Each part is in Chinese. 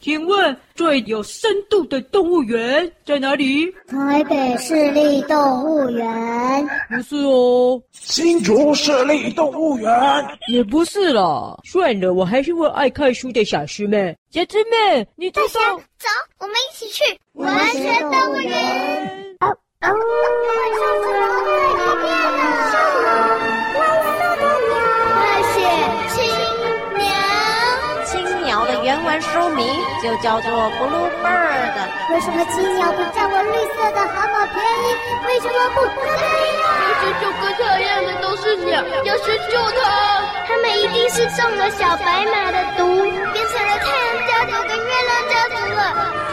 请问最有深度的动物园在哪里？台北市立动物园。不是哦。新竹市立动物园。也不是啦。算了，我还是问爱看书的小师妹。小师妹，你走走。走，我们一起去文学动物园。哦哦，怪兽之王在里面呢。文书名就叫做 Bluebird。为什么青鸟不占我绿色的蛤蟆便宜？为什么不可以呀？明明就跟它一样的都是鸟，要去救它。他们一定是中了小白马的毒，变成了太阳家族跟月亮家族了。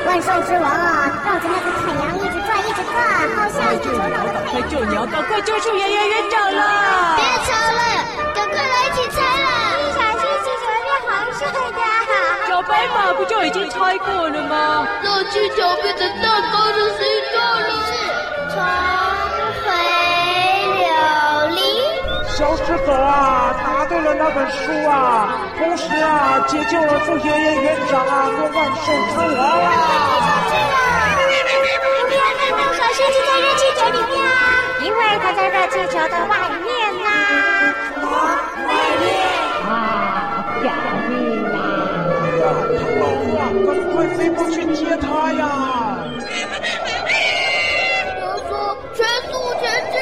万兽之王啊，绕着那个太阳一直转一直转，好像是头脑的太阳。快救鸟！赶快救出圆圆园长了！别吵了，赶快来一起猜了。一小白马不就已经猜过了吗？热气球变成蛋糕的形状了。是重回柳林。小石子啊，答对了那本书啊，同时啊，解救了傅爷爷园长啊，和万兽之王啊。不要在热气球里面啊，因为它在热气球的外面呐、啊。外面？快飞过去接他呀！他说：“全速前进！”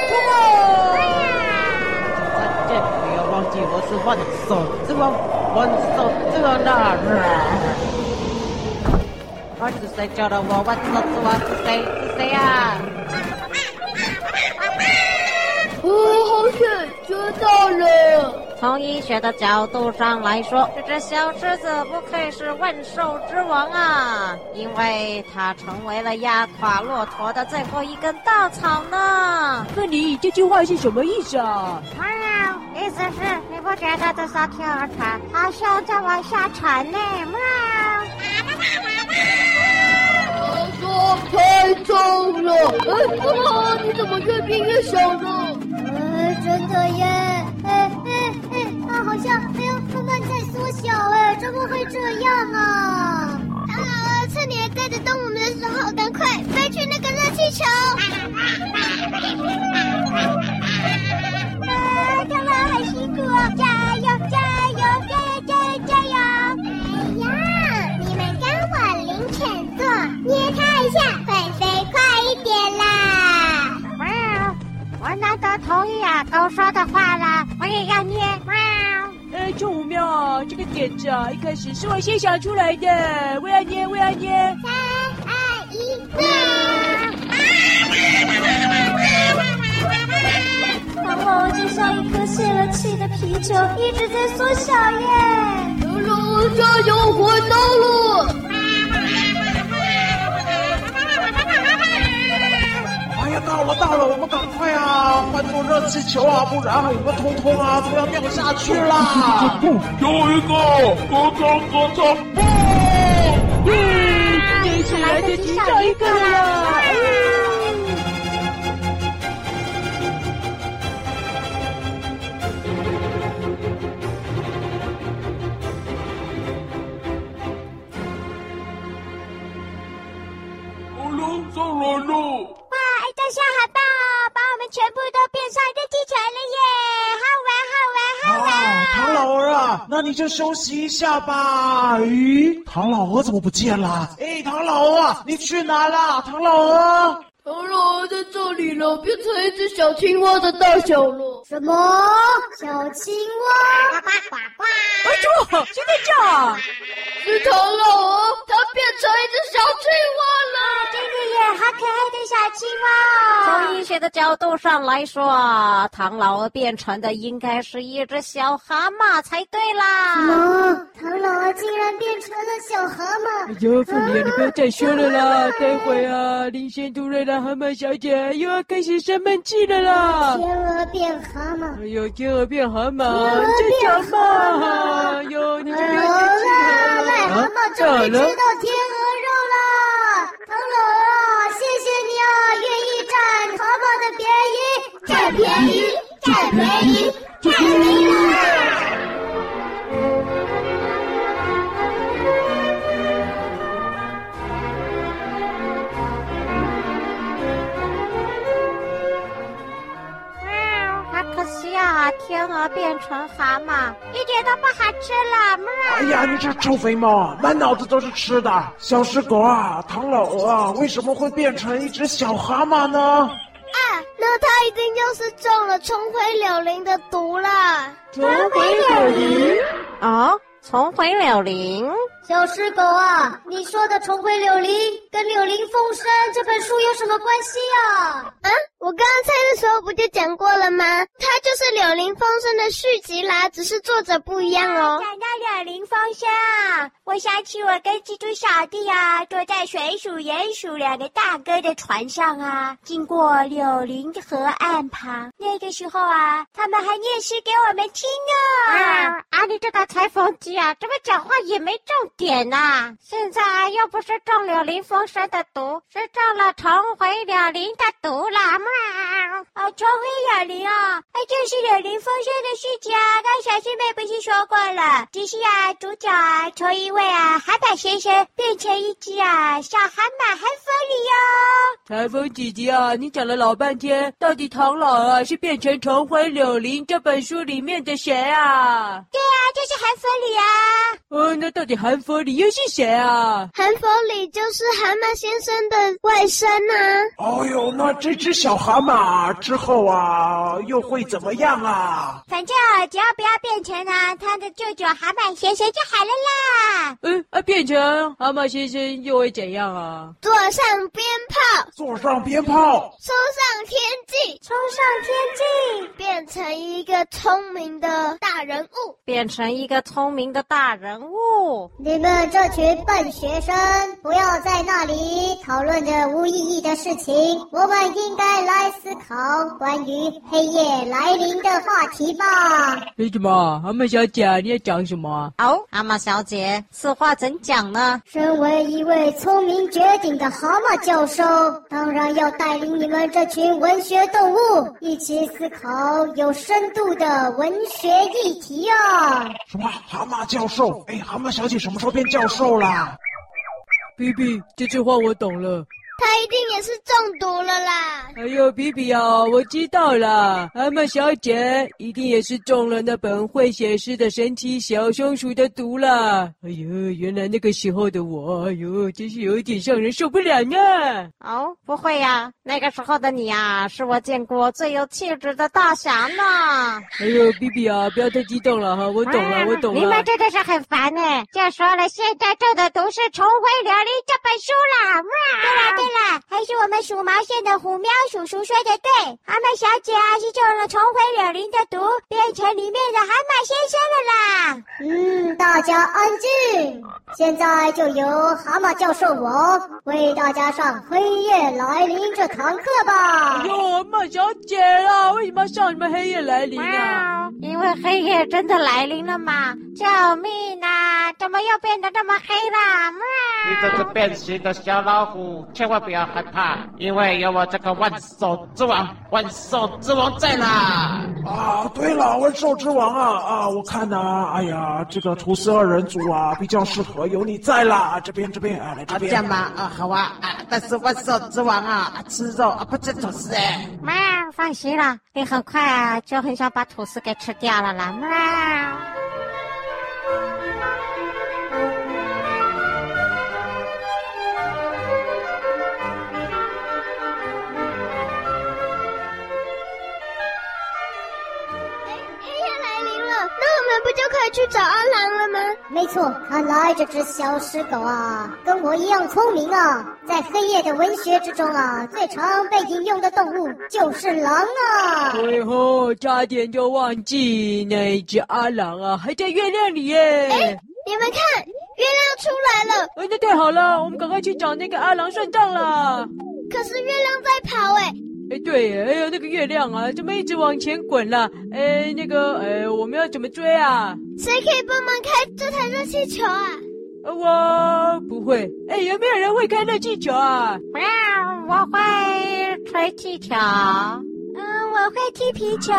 再见，不要忘记我是万兽之王，万兽之王大人。他是谁叫的我万兽之王？是谁？是谁呀？哦，好险，知道了。从医学的角度上来说，这只小狮子不愧是万兽之王啊，因为它成为了压垮骆驼的最后一根稻草呢。那你这句话是什么意思啊？喵，意思是你不觉得这艘天鹅船好像在往下沉呢？喵。我说太重了。哎，妈妈，你怎么越变越小了？哎，真的耶。哎。呦，慢慢在缩小哎，怎么会这样啊？一开始是我先想出来的。我要捏，我要捏。三二一，唐老鸭就像一颗泄了气的皮球，一直在缩小耶。唐老鸭加油，回到了。到了到了，我们赶快啊，换做热气球啊，不然我们通通啊都要掉下去了。有一个，咯嚓咯嚓，耶！这次来得及上一个了。好棒哦，把我们全部都变上热气球了耶！好玩，好玩，好玩！啊，唐老鹅啊，那你就休息一下吧。咦，唐老鹅怎么不见了？哎，唐老鹅，你去哪了？唐老鹅，唐老鹅在这里了，变成一只小青蛙的大小了。什么？小青蛙？呱呱呱呱！哎呦，现在叫。是唐老鹅，它变成一只小青蛙了。真的耶，好可爱的小青蛙哦。从医学的角度上来说啊，唐老鹅变成的应该是一只小蛤蟆才对啦。什么？唐老鹅竟然变成了小蛤蟆？哎呦，凤梨，你不要再说了啦！待会啊，林仙杜瑞拉蛤蟆小姐又要开始生闷气了啦。天鹅变蛤蟆？哎呦，天鹅变蛤蟆，这叫嘛？哎呦，你这要生气了。癞蛤蟆终于吃到天鹅肉了，唐老鸭，谢谢你啊，愿意占蛤蟆的便宜，占便宜，占便宜，占便宜啦！么变成蛤蟆，一点都不好吃了。哎呀，你这臭肥猫，满脑子都是吃的。小狮狗啊，唐老鹅啊，为什么会变成一只小蛤蟆呢？啊，那它一定又是中了重回柳林的毒了。重回柳林啊，重回柳林。小狮狗啊，你说的重回柳灵跟《柳林风声》这本书有什么关系啊？啊，我刚刚猜的时候不就讲过了吗？它就是《柳林风声》的续集啦，只是作者不一样哦。讲到《柳林风声》啊，我想起我跟蜘蛛小弟啊，坐在水鼠、鼹鼠两个大哥的船上啊，经过柳林河岸旁。那个时候啊，他们还念诗给我们听呢。啊，啊你这个裁缝机啊，怎么讲话也没重点呐、啊！现在又不是中柳林风声的毒，是中了重回柳林的毒了。喵！哦，虫灰柳林啊，哎就是柳林风声的事情啊。刚小师妹不是说过了？只是啊，主角啊，从一位啊海马先生变成一只啊小海马海风里哟。台风姐姐啊，你讲了老半天，到底唐老啊是变成重回柳林这本书里面的谁啊？对啊，就是韩风里啊。哦，那到底韩风里又是谁啊？韩风里就是蛤蟆先生的外甥啊。哦呦，那这只小蛤蟆之后啊，又会怎么样啊？反正只要不要变成啊他的舅舅蛤蟆先生就好了啦。嗯，啊，变成蛤蟆先生又会怎样啊？坐上鞭炮，坐上鞭炮，冲上天际，冲上天际，变成一个聪明的大人物，变成一个聪明的大人物。你们这群笨学生，不要在那里讨论着无意义的事情。我们应该来思考关于黑夜来临的话题吧。为什么？蛤蟆小姐，你要讲什么？哦，蛤蟆小姐，此话怎讲呢？身为一位聪明绝顶的蛤蟆教授，当然要带领你们这群文学动物一起思考有深度的文学议题啊！什么？蛤蟆教授？哎，蛤蟆小姐什么时候变教授啦？皮皮，这句话我懂了。他一定也是中毒了啦！哎呦，比比啊，我知道了，蛤蟆小姐一定也是中了那本会写诗的神奇小松鼠的毒了。哎呦，原来那个时候的我，哎呦，真是有点让人受不了呢。哦，不会呀，那个时候的你啊，是我见过最有气质的大侠呢。哎呦，比比啊，不要太激动了哈，我懂了，我懂了。你们真的是很烦呢。就说了，现在中的毒是《重回琉璃》这本书啦。对啦，对。啦，还是我们数毛线的虎喵叔叔说的对，蛤蟆小姐啊是中了重回柳林的毒，变成里面的蛤蟆先生了啦。嗯，大家安静，现在就由蛤蟆教授我为大家上《黑夜来临》这堂课吧。哎呦，蛤蟆小姐啊，为什么上你们《黑夜来临》啊？因为黑夜真的来临了嘛！救命啊！怎么又变得这么黑了？你这只变形的小老虎，千万不要害怕，因为有我这个万兽之王，万兽之王在啦！啊，对了，万兽之王啊啊，我看呐、啊，哎呀，这个厨师二人组啊，比较适合有你在啦。这边这边啊，来这边。这样吗？啊，好啊啊！但是万兽之王啊，吃肉啊，不吃吐司哎。妈，放心啦，你很快啊，就很想把吐司给吃掉了啦。喵。以去找阿郎了吗？没错，看来这只小狮狗啊，跟我一样聪明啊。在黑夜的文学之中啊，最常被引用的动物就是狼啊。最后差点就忘记那一只阿郎啊，还在月亮里耶。哎，你们看，月亮出来了。哎，那太好了，我们赶快去找那个阿郎算账了。可是月亮在跑哎。哎，对，哎呦，那个月亮啊，怎么一直往前滚了？哎，那个，哎，我们要怎么追啊？谁可以帮忙开这台热气球啊？我不会。哎，有没有人会开热气球啊？喵，我会吹气球。嗯，我会踢皮球。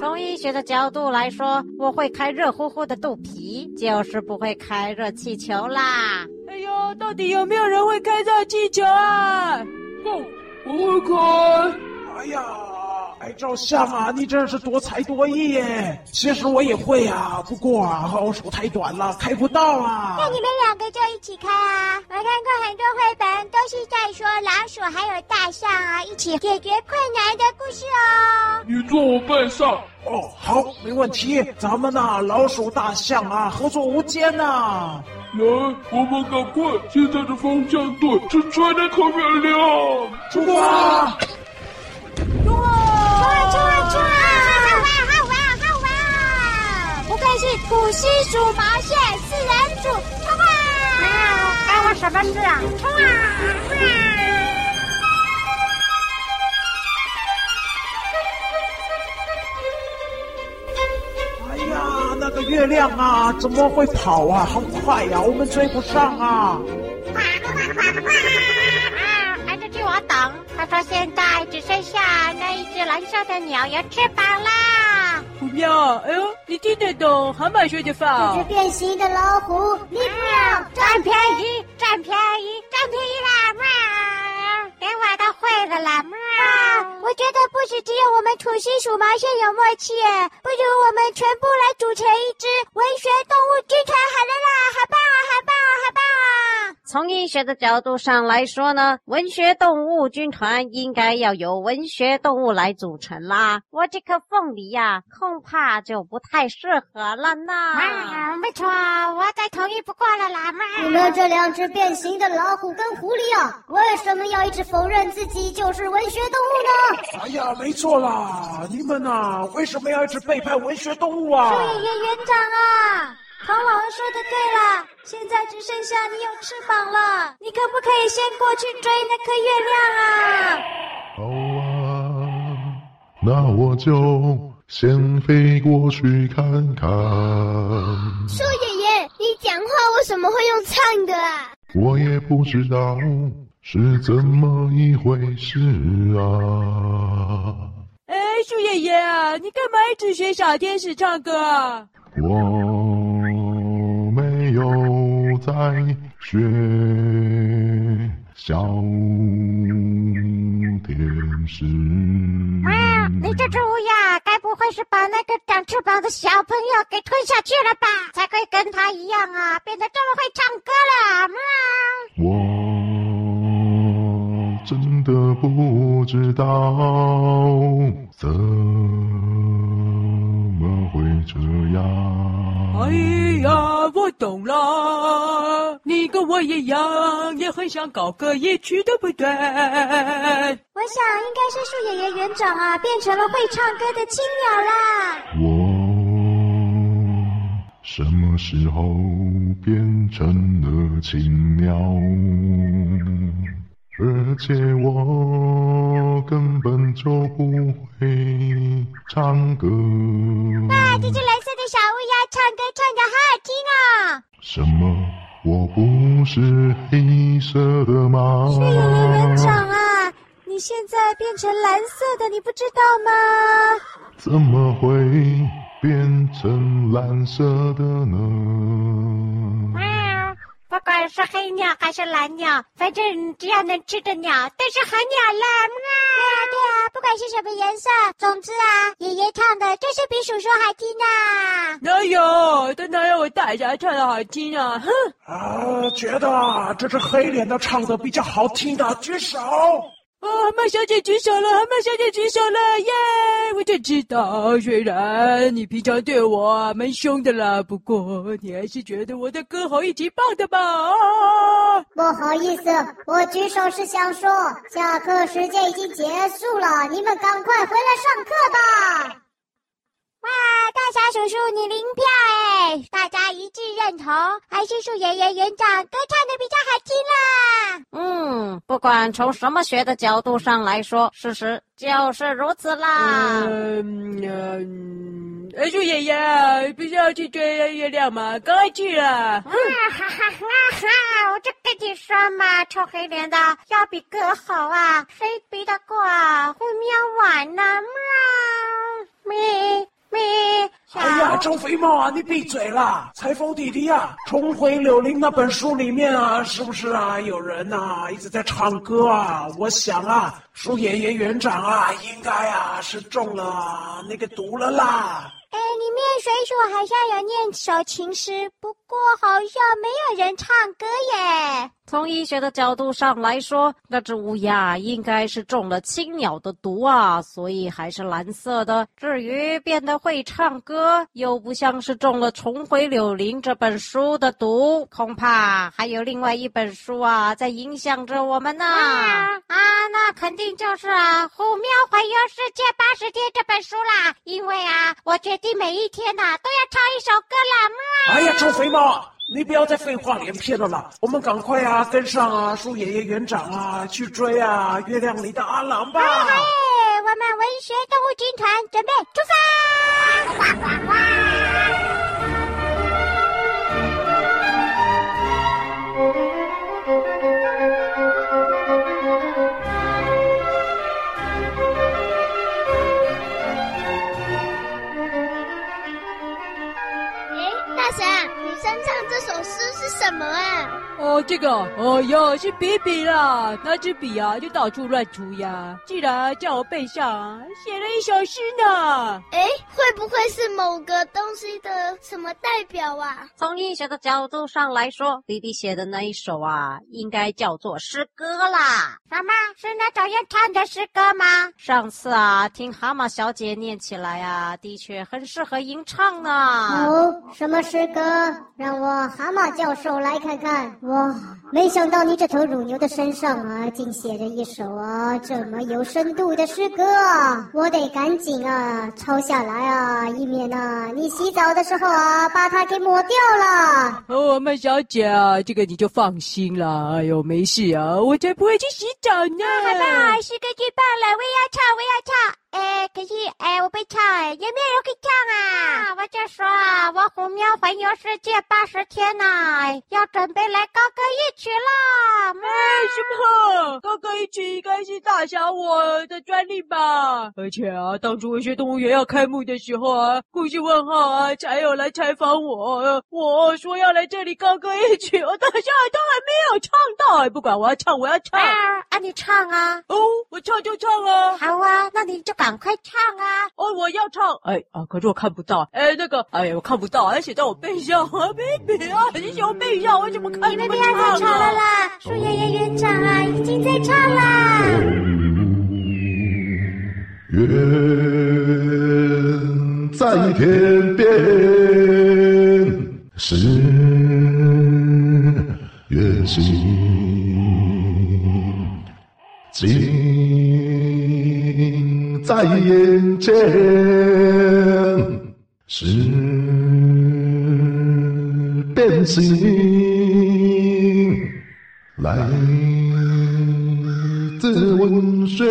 从医学的角度来说，我会开热乎乎的肚皮，就是不会开热气球啦。哎呦，到底有没有人会开热气球啊？不，我会开。哎呀，爱照相啊，你真是多才多艺耶！其实我也会啊，不过啊，我手太短了，开不到啊。那你们两个就一起开啊！我看过很多绘本，都是在说老鼠还有大象啊一起解决困难的故事哦。你坐我背上。哦，好，没问题。咱们呐，老鼠大象啊，合作无间呐。来，我们赶快，现在的方向对，只吹那颗月亮。出发！冲啊冲啊冲啊！好玩好玩好玩！不愧是土西鼠毛线四人组，冲啊！关我什么事啊？冲啊！那个月亮啊，怎么会跑啊？好快呀，我们追不上啊！啊！还是替我等。他说现在只剩下那一只蓝色的鸟有翅膀啦。虎喵，哎呦，你听得懂蛤蟆说的话？这只变形的老虎，你不要占便宜，占便宜，占便宜啦！喵，连我都会了啦！喵。我觉得不止只有我们土星鼠毛线有默契，不如我们全部来组成一支文学动物军团好了啦！好棒啊！好棒啊！好棒啊！从医学的角度上来说呢，文学动物军团应该要由文学动物来组成啦。我这颗凤梨呀、啊，恐怕就不太适合了呢。啊，没错，我再同意不过了啦！你们这两只变形的老虎跟狐狸啊，为什么要一直否认自己就是文学动物呢？哎呀，没错啦！你们呐、啊，为什么要一直背叛文学动物啊？树爷爷园长啊，唐老师说的对啦，现在只剩下你有翅膀了，你可不可以先过去追那颗月亮啊？好啊，那我就先飞过去看看。树爷爷，你讲话为什么会用唱的啊？我也不知道。是怎么一回事啊？哎，树爷爷啊，你干嘛一直学小天使唱歌啊？我没有在学小天使。啊，你这只乌鸦，该不会是把那个长翅膀的小朋友给吞下去了吧？才可以跟他一样啊，变得这么会唱歌了？啊，我。真的不知道怎么会这样。哎呀，我懂了，你跟我一样，也很想搞个夜曲，对不对？我想应该是树爷爷园长啊，变成了会唱歌的青鸟啦。我什么时候变成了青鸟？而且我根本就不会唱歌。哇，这只蓝色的小乌鸦唱歌唱的好好听啊！什么？我不是黑色的吗？树爷爷园长啊，你现在变成蓝色的，你不知道吗？怎么会变成蓝色的呢？不管是黑鸟还是蓝鸟，反正只要能吃的鸟都是好鸟啦。对啊，对啊，不管是什么颜色，总之啊，爷爷唱的就是比叔叔好听啊。哪有？都哪有我大侠唱的好听啊？哼！啊，觉得这只黑脸的唱的比较好听的，举手。哦，蛤蟆小姐举手了，蛤蟆小姐举手了，耶！我就知道，虽然你平常对我蛮凶的啦，不过你还是觉得我的歌喉一级棒的吧？不好意思，我举手是想说，下课时间已经结束了，你们赶快回来上课吧。哇，大侠叔叔，你零票哎！大家一致认同，还是树爷爷园长歌唱的比较好听啦。嗯，不管从什么学的角度上来说，事实就是如此啦。嗯嗯，哎，树爷爷，不是要去追月亮吗？赶快去了。啊哈哈哈哈！我就跟你说嘛，臭黑脸的要比哥好啊，谁比得过啊？会喵玩呢？喵，咪。哎呀，周肥猫啊，你闭嘴啦！裁缝弟弟啊，《重回柳林》那本书里面啊，是不是啊？有人啊一直在唱歌啊。我想啊，舒爷爷园长啊，应该啊是中了那个毒了啦。哎，里面水手好像有念首情诗，不过好像没有人唱歌耶。从医学的角度上来说，那只乌鸦应该是中了青鸟的毒啊，所以还是蓝色的。至于变得会唱歌，又不像是中了《重回柳林》这本书的毒，恐怕还有另外一本书啊在影响着我们呢。啊，啊，那肯定就是啊，《虎喵环游世界八十天》这本书啦。因为啊，我决定每一天呐、啊、都要唱一首歌啦。喵。哎呀，臭肥猫！你不要再废话连篇了啦！我们赶快啊，跟上啊，树爷爷园长啊，去追啊，月亮里的阿郎吧！哎，我们文学动物军团准备出发！什么啊？哦，这个，哦哟，是笔笔啦！拿支笔啊，就到处乱涂鸦，竟然叫我背上写了一首诗呢！哎，会不会是某个东西的什么代表啊？从医学的角度上来说，笔笔写的那一首啊，应该叫做诗歌啦。什么？是那种要唱的诗歌吗？上次啊，听蛤蟆小姐念起来啊，的确很适合吟唱呢。哦，什么诗歌？让我蛤蟆教授。来看看，哇！没想到你这头乳牛的身上啊，竟写着一首啊这么有深度的诗歌啊！我得赶紧啊抄下来啊，以免啊你洗澡的时候啊把它给抹掉了。哦，麦小姐啊，这个你就放心了。哎呦，没事啊，我才不会去洗澡呢。好吧，诗歌最棒了，我也要唱，我也要唱。哎，可是哎，我被唱哎，有没有人可以唱啊？啊我就说啊，我虎喵环游世界八十天呐，要准备来高歌一曲啦！哎，什么？高歌一曲应该是大侠我的专利吧？而且啊，当初文学动物园要开幕的时候啊，故事问号啊才有来采访我，我说要来这里高歌一曲，我大侠都还没有唱到哎，不管我要唱，我要唱你唱啊！哦，我唱就唱啊！好啊，那你就。赶快唱啊！哦，我要唱。哎啊，可是我看不到。哎，那个，哎呀，我看不到，还写在我背上啊，背背啊，你写我背上，我怎么看？你们不要再唱了啦！树爷爷园长啊，已经在唱啦。远在天边，是远行，在眼前是变形，来自文学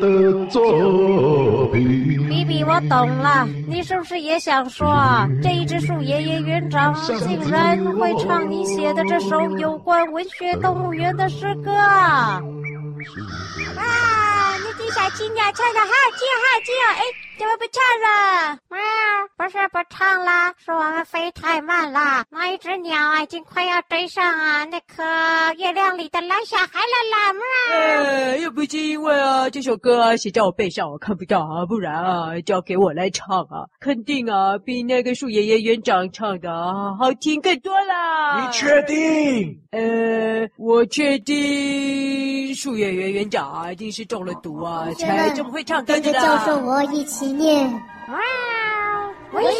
的作品。比比，我懂了，你是不是也想说啊？这一只树爷爷园长竟然会唱你写的这首有关文学动物园的诗歌啊？啊！你的小青鸟唱的好听好听哦！哎，怎么不唱了？喵，不是不唱了，是我们飞太慢了。那一只鸟啊，已经快要追上啊那颗月亮里的蓝小孩了啦！喵，哎，又不是因为啊这首歌啊写在我背上，我看不到啊，不然啊就要给我来唱啊，肯定啊比那个树爷爷园长唱的啊好听更多啦。你确定？呃，我确定树爷爷园长啊一定是中了毒啊，才这么会唱歌的。跟着教授我一起念。哇，文学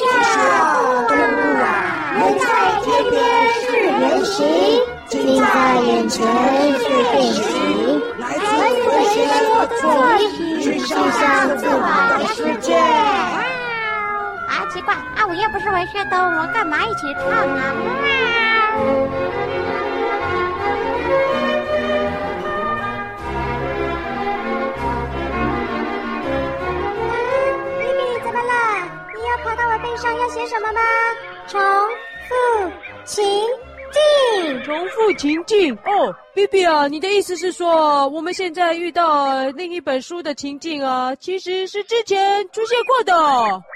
动物啊，远在天边是远行，近在眼前是变形，来自文学的作品，去想象自我的世界。哇，啊奇怪啊，我又不是文学动物，我干嘛一起唱啊？哇。背上要写什么吗？重复情境，重复情境哦。比比啊，你的意思是说，我们现在遇到另一本书的情境啊，其实是之前出现过的。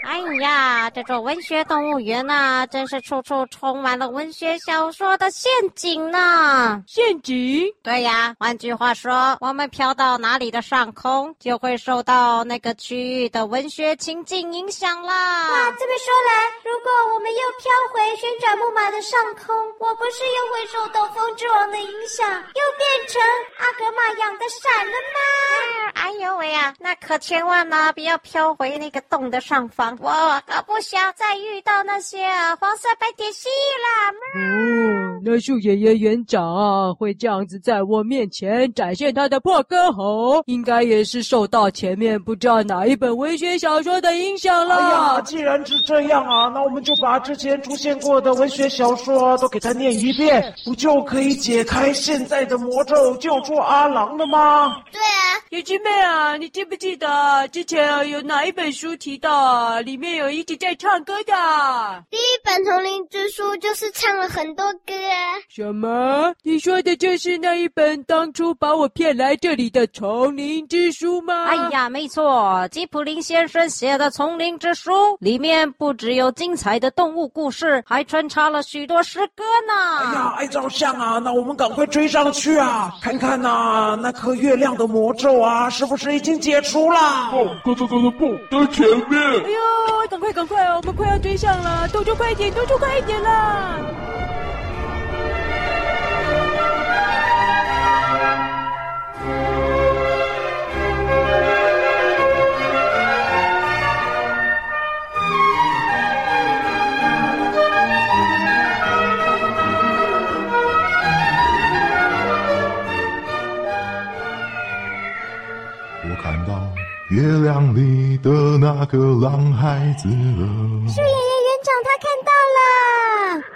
哎呀，这座文学动物园呐，真是处处充满了文学小说的陷阱呢。陷阱？对呀，换句话说，我们飘到哪里的上空，就会受到那个区域的文学情境影响啦。哇，这么说来，如果我们又飘回旋转木马的上空，我不是又会受到风之王的影响？又变成阿格玛养的闪了吗？哎呦喂呀，那可千万呢，不要飘回那个洞的上方，我可不想再遇到那些黄色白点蜥蜴了。哦，那树爷爷园长啊，会这样子在我面前展现他的破歌喉，应该也是受到前面不知道哪一本文学小说的影响了。哎呀，既然是这样啊，那我们就把之前出现过的文学小说都给他念一遍，不就可以解开现在的魔咒，救出阿郎了吗？对啊，小狮妹啊，你记不记得之前有哪一本书提到啊？里面有一直在唱歌的。第一本《丛林之书》就是唱了很多歌啊。什么？你说的就是那一本当初把我骗来这里的《丛林之书》吗？哎呀，没错，吉普林先生写的《丛林之书》里面不只有精彩的动物故事，还穿插了许多诗歌呢。哎呀，爱照相啊，那我们赶快追上去啊！看看呐、啊，那颗月亮的魔咒啊，是不是已经解除了？不，刚才刚才不在前面。哎呦，赶快赶快哦，我们快要追上了，动作快一点，动作快一点啦！月亮里的那个狼孩子了。树爷爷园长他看到了。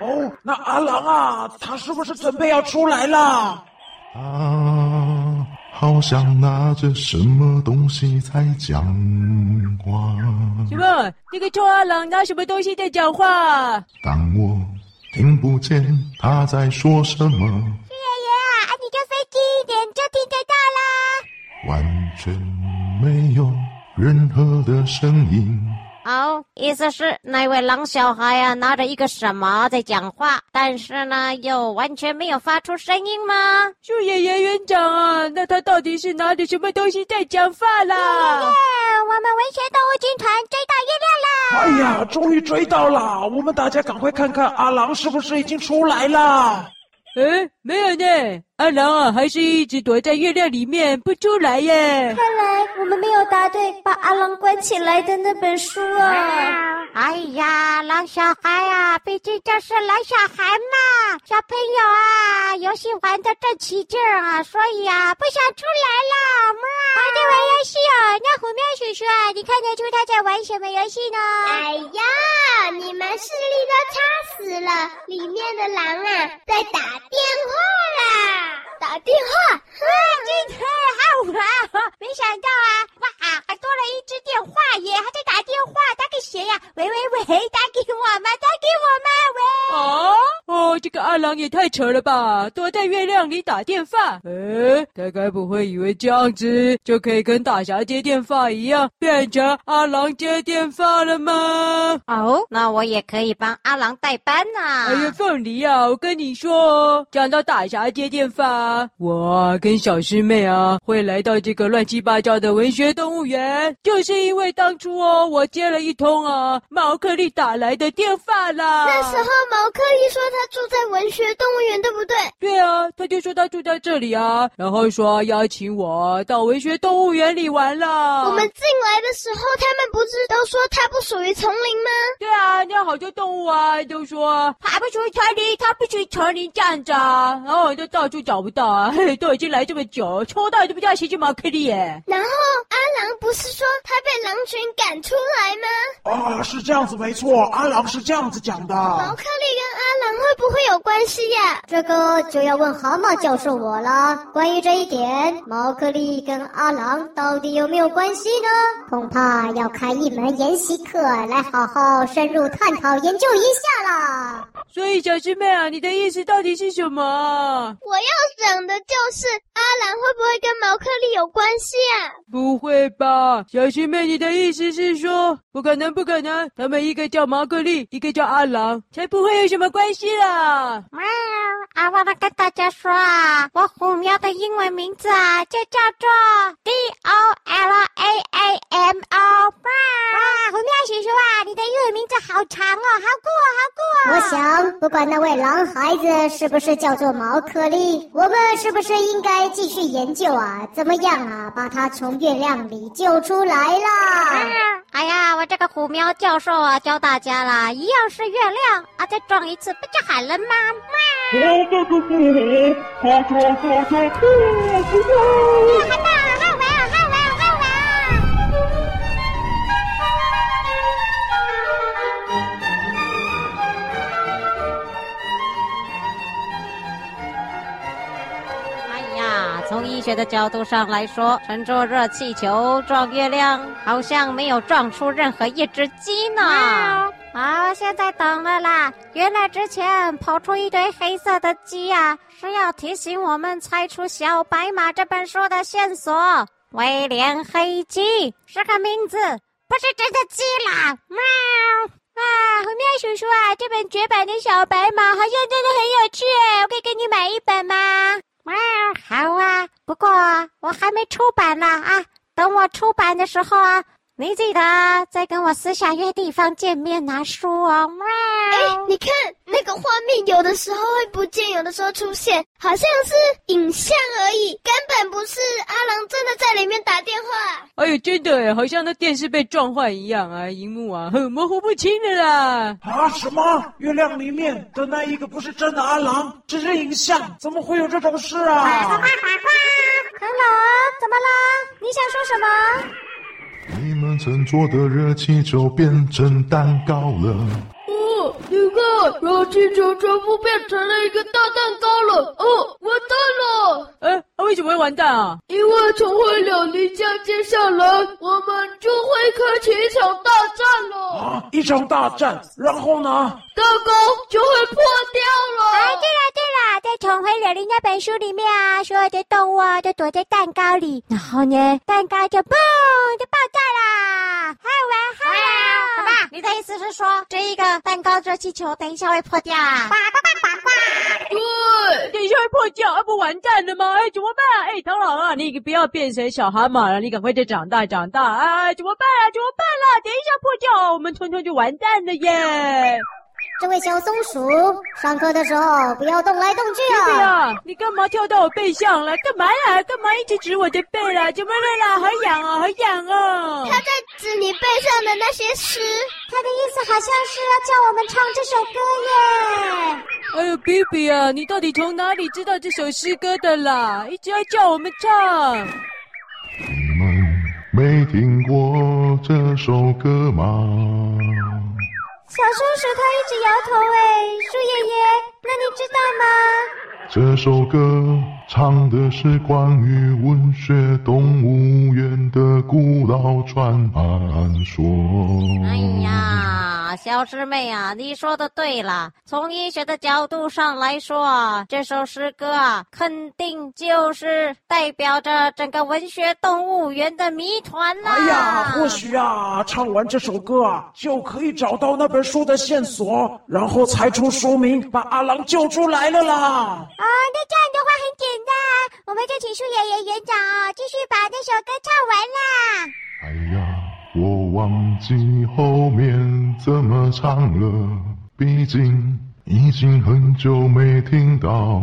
哦，那阿郎啊，他是不是准备要出来了？啊，好像拿着什么东西在讲话。什么？那个臭阿郎拿什么东西在讲话？当我听不见他在说什么。树爷爷啊，你就飞近一点，就听得到啦。完全。没有任何的声音。哦，意思是那位狼小孩啊，拿着一个什么在讲话，但是呢，又完全没有发出声音吗？树爷爷园长啊，那他到底是拿着什么东西在讲话啦？爷爷，我们文学动物军团追到月亮啦！哎呀，终于追到了！我们大家赶快看看阿郎是不是已经出来了？诶，没有呢，阿郎啊，还是一直躲在月亮里面不出来耶。看来我们没有答对把阿郎关起来的那本书啊。哎呀，狼小孩啊，毕竟就是狼小孩嘛，小朋友啊，游戏玩的正起劲儿啊，所以啊，不想出来了。嘛，在玩游戏哦，那虎面叔叔啊，你看得出他在玩什么游戏呢？哎呀，你们视力都差死了，里面的狼啊，在打电话啦。打电话，啊，真的好玩！没想到啊，哇，还多了一只电话耶，还在打电话，打给谁呀？喂喂喂，打给我吗？打给我吗？喂！哦哦，这个阿郎也太扯了吧，躲在月亮里打电话。诶，他该不会以为这样子就可以跟大侠接电话一样，变成阿郎接电话了吗？哦，那我也可以帮阿郎代班呐。哎呀，凤梨啊，我跟你说，讲到大侠接电话。我跟小师妹啊，会来到这个乱七八糟的文学动物园，就是因为当初哦，我接了一通啊毛克利打来的电话啦。那时候毛克利说他住在文学动物园，对不对？对啊，他就说他住在这里啊，然后说邀请我到文学动物园里玩了。我们进来的时候，他们不是都说他不属于丛林吗？对啊，那好多动物啊都说它不属于丛林，他不属于丛林这样子啊，然后我就到处找不到。啊，都已经来这么久，抽到都不叫奇迹毛克利耶。然后阿郎不是说他被狼群赶出来吗？啊，是这样子没错，阿郎是这样子讲的。毛克利跟阿郎会不会有关系呀？这个就要问蛤蟆教授我了。关于这一点，毛克利跟阿郎到底有没有关系呢？恐怕要开一门研习课来好好深入探讨研究一下啦。所以小师妹啊，你的意思到底是什么？我要想的就是阿郎会不会跟毛克利有关系啊？不会吧，小师妹，你的意思是说不可能，不可能，他们一个叫毛克利，一个叫阿郎，才不会有什么关系啦！喵，阿忘了跟大家说啊，我虎喵的英文名字啊，就叫做 D O L A A M O。哇，虎喵叔叔啊，你的英文名字好长哦，好酷哦，好酷哦！我想，不管那位狼孩子是不是叫做毛克利，我们是不是应该继续研究啊？怎么样啊？把它从月亮里救出来啦！哎呀，我这个虎喵教授啊，教大家啦，一样是月亮啊，再撞一次不就好了吗？喵！我这个不好，咔嚓咔嚓，不不不！学的角度上来说，乘坐热气球撞月亮，好像没有撞出任何一只鸡呢。啊，现在懂了啦！原来之前跑出一堆黑色的鸡啊，是要提醒我们猜出《小白马》这本书的线索。威廉黑鸡是个名字，不是真的鸡啦！喵！啊，虎喵叔叔啊，这本绝版的《小白马》好像真的很有趣诶，我可以给你买一本吗？哇，好啊！不过我还没出版呢啊，等我出版的时候啊，你记得在跟我私下约地方见面拿书哦。哇！哎，你看那个画面，有的时候会不见，有的时候出现，好像是影像而已，根本不是阿郎真的在里面打电话。哎呦，真的哎，好像那电视被撞坏一样啊，荧幕啊，很模糊不清的啦。啊，什么？月亮里面的那一个不是真的阿郎，只是影像，怎么会有这种事啊？快快快快！康龙，怎么了？你想说什么？你们乘坐的热气球变成蛋糕了。哦，你看，热气球全部变成了一个大蛋糕了。哦，完蛋了！哎，那为什么会完蛋啊？因为重回鸟林家，接下来我们就会开启一场大战了。啊，一场大战，然后呢？蛋糕就会破掉了。哎，对了对了，在《重回柳林》那本书里面啊，所有的动物啊都躲在蛋糕里，然后呢，蛋糕就嘣就爆炸啦！好玩好玩，好吧？你的意思是说，这一个蛋糕热气球等一下会破掉啊？呱呱呱呱呱！对，等一下会破掉，啊不完蛋了吗？哎，怎么办啊？哎，唐老啊，你不要变成小蛤蟆了，你赶快再长大长大！哎，怎么办啊？怎么办了？等一下破掉，我们通通就完蛋了耶！这位小松鼠，上课的时候不要动来动去啊！对啊，你干嘛跳到我背上了？干嘛呀？干嘛一直指我的背了？怎么了啦？好痒啊，好痒啊！他在指你背上的那些诗，他的意思好像是要叫我们唱这首歌耶。哎呦，比比啊，你到底从哪里知道这首诗歌的啦？一直要叫我们唱。你们没听过这首歌吗？小松鼠它一直摇头哎，树爷爷，那你知道吗？这首歌唱的是关于文学动物园的古老传说。哎呀，小师妹啊，你说的对啦。从医学的角度上来说啊，这首诗歌啊，肯定就是代表着整个文学动物园的谜团啦。哎呀，或许啊，唱完这首歌啊，就可以找到那本书的线索，然后猜出书名，把阿郎救出来了啦。啊，那这样的话很简那，我们就请树爷爷园长哦，继续把那首歌唱完啦。哎呀，我忘记后面怎么唱了，毕竟已经很久没听到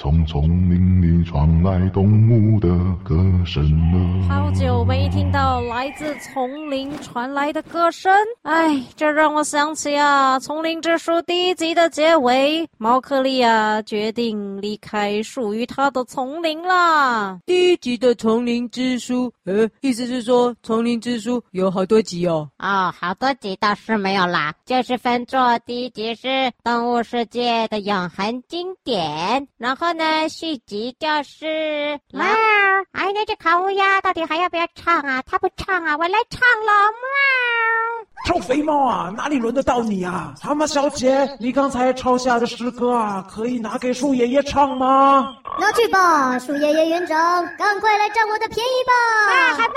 从丛林里传来动物的歌声了。好久没听到来自丛林传来的歌声，哎，这让我想起啊，《丛林之书》第一集的结尾，毛克利啊决定离开属于他的丛林啦。第一集的《丛林之书》，呃，意思是说《丛林之书》有好多集哦。哦，好多集倒是没有啦，就是分作第一集是《动物世界的永恒经典》，然后。呢，续集就是猫。哎，那只烤乌鸦到底还要不要唱啊？他不唱啊，我来唱了。臭肥猫啊，哪里轮得到你啊？蛤蟆小姐，你刚才抄下的诗歌啊，可以拿给树爷爷唱吗？拿去吧，树爷爷园长，赶快来占我的便宜吧！啊，好嘛，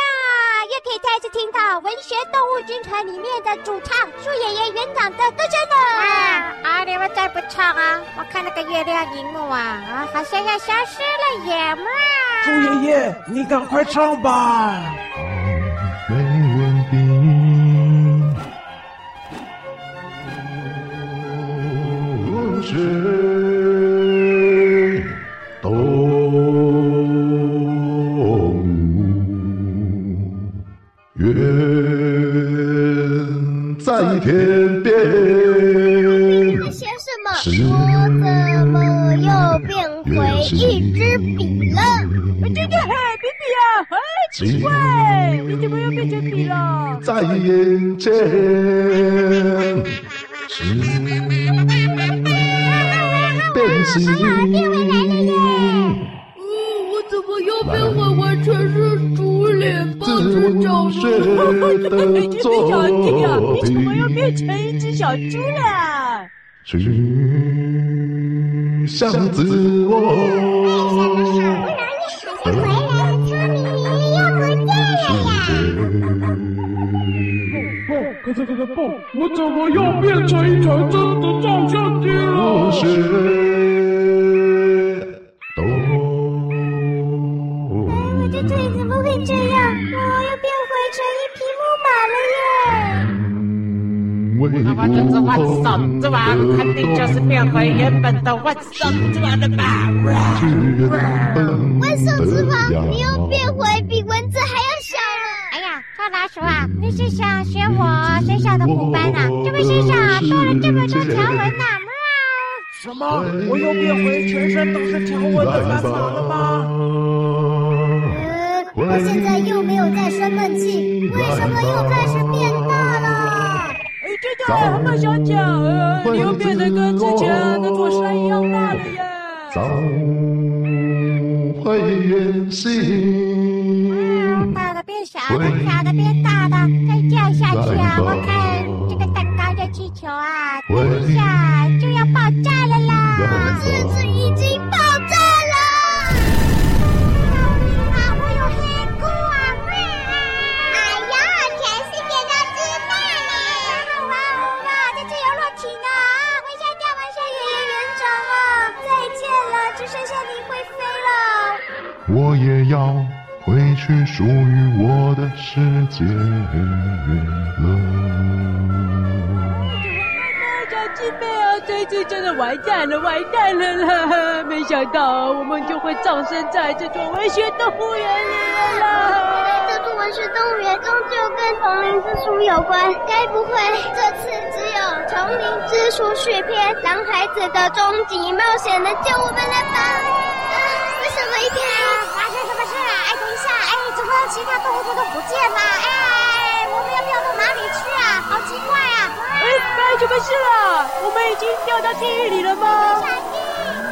又可以再次听到文学动物军团里面的主唱树爷爷园长的歌声了。啊，啊，你们再不唱啊，我看那个月亮荧幕啊，啊，好像要消失了耶！嘛，树爷爷，你赶快唱吧。在小猪了？去向自我。为什么好不容易好像回来了，聪明爷爷又不见了呀？不，可是可是不，我怎么又变成一台真的照相机了？那么这只万兽之王肯定就是变回原本的万兽之王了吧？万兽之王，你又变回比蚊子还要小了！哎呀，臭老鼠啊，你是想学我身上的虎斑啊？这么身上多了这么多条纹呢？什么？我又变回全身都是条纹的斑马了吗？呃，我现在又没有在生闷气，为什么又开始变大了？对对，蛤蟆小姐，呃，你又变得跟之前那座山一样大了耶！找回原形。大的变小的，小的变大的，再这样下去啊，我看这个蛋糕的气球啊，等一下就要爆炸了啦！甚至我也要回去属于我的世界了。小鸡妹啊，这一次真的完蛋了，完蛋了啦！没想到我们就会葬身在这座文学动物园里了啦！这座文学动物园终究跟丛林之书有关，该不会这次只有丛林之书续篇《狼孩子的终极冒险》能救我们了吧？其他动物都都不见了？哎，我们要掉到哪里去啊？好奇怪啊！哎，发生什么事了？我们已经掉到地狱里了吗？小弟，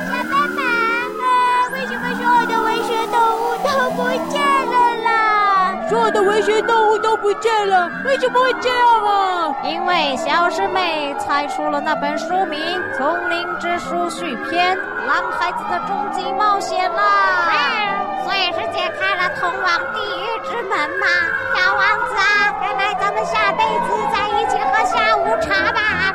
小斑马，啊，为什么所有的文学动物都不见了啦？所有的文学动物都不见了，为什么会这样啊？因为小师妹猜出了那本书名《丛林之书续篇》。狼孩子的终极冒险啦！啊，所以是解开了通往地狱之门吗？小王子啊，原来咱们下辈子再一起喝下午茶吧！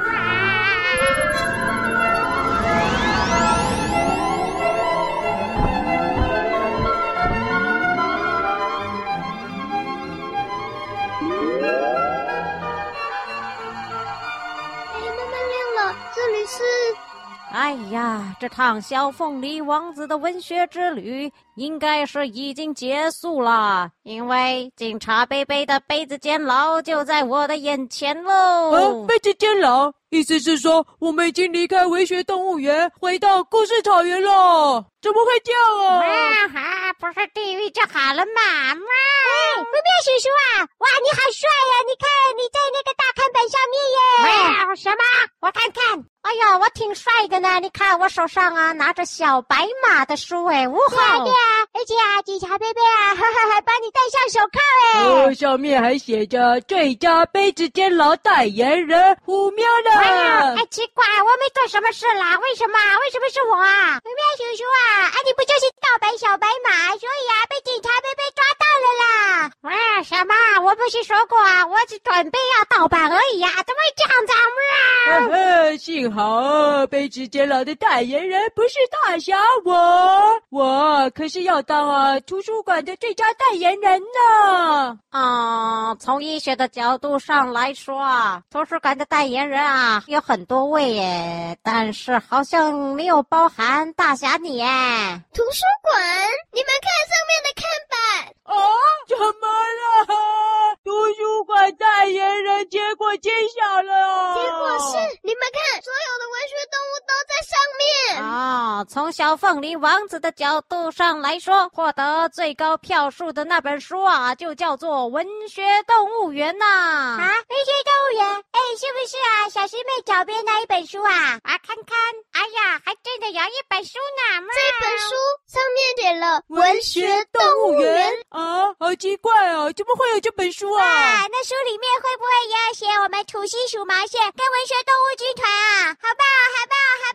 哎呀这趟小凤梨王子的文学之旅应该是已经结束了，因为警察杯杯的杯子监牢就在我的眼前喽。哦，杯子监牢，意思是说我们已经离开文学动物园，回到故事草原了？怎么会这样啊？啊哈，不是地狱就好了嘛？哇！哎，不妙叔叔啊，哇，你好帅呀！你看你在那个大看板上面耶。哇，什么？我看看。哎呀，我挺帅的呢！你看我手上啊，拿着小白马的书哎，呜哈！对啊，而且啊，警察贝贝啊，哈哈，还帮你戴上手铐哎。哦，上面还写着“最佳杯子监牢代言人虎喵”呢。哎呀，哎，奇怪，我没做什么事啦，为什么？为什么是我啊？喵喵叔叔啊，啊，你不就是盗版小白马，所以啊，被警察了啦。哇，什么？我不是说过啊，我只准备要盗版而已啊，怎么会这样子啊？呵呵，幸好被直接老的代言人不是大侠我，我可是要当啊图书馆的最佳代言人呢。啊，从医学的角度上来说啊，图书馆的代言人啊有很多位耶，但是好像没有包含大侠你耶。图书馆，你们看上面的看板。啊，怎么了？图书馆代言人结果揭晓了。结果是，你们看，所有的文学动物都在上面。啊，从小凤梨王子的角度上来说，获得最高票数的那本书啊，就叫做《文学动物园》呐。啊，文学动物园，哎，是不是啊？小师妹脚边那一本书啊？啊，看看，哎呀，还真的有一本书呢。这本书上面写了《文学动物园》。啊，好奇怪哦，怎么会有这本书啊？啊，那书里面会不会也要写我们土星鼠毛线跟文学动物军团啊？好棒，好棒，好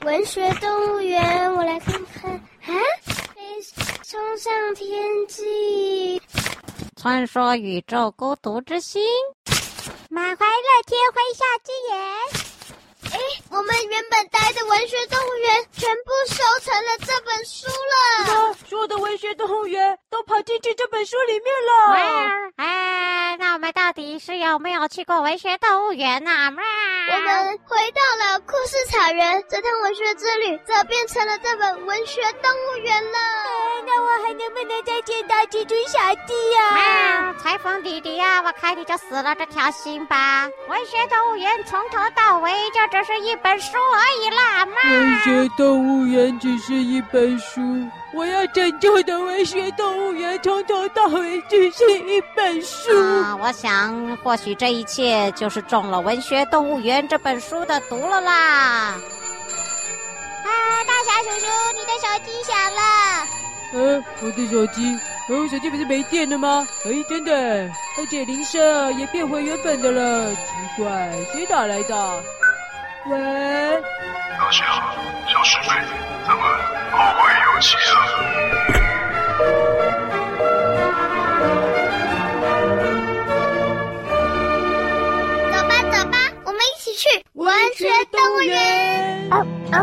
棒！文学动物园，我来看看啊，冲上天际，穿梭宇宙孤独之心，满怀乐天挥下之言。哎，我们原本待的文学动物园全部收成了这本书了。所有的文学动物园都跑进去这本书里面了。我们到底是有没有去过文学动物园呢？我们回到了故事草原，这趟文学之旅则变成了这本文学动物园了。哎，那我还能不能再见到蜘蛛小弟呀？裁缝弟弟呀，我看你就死了这条心吧。文学动物园从头到尾就。只是一本书而已啦，妈。文学动物园只是一本书，我要拯救的文学动物园从头到尾只是一本书。啊，我想或许这一切就是中了文学动物园这本书的毒了啦。啊，大侠叔叔，你的手机响了。嗯、啊，我的手机，哦，手机不是没电了吗？哎，真的，而且铃声也变回原本的了，奇怪，谁打来的？喂，大家好，小师妹，咱们后会有期了！走吧，走吧，我们一起去文学动物园。哦哦。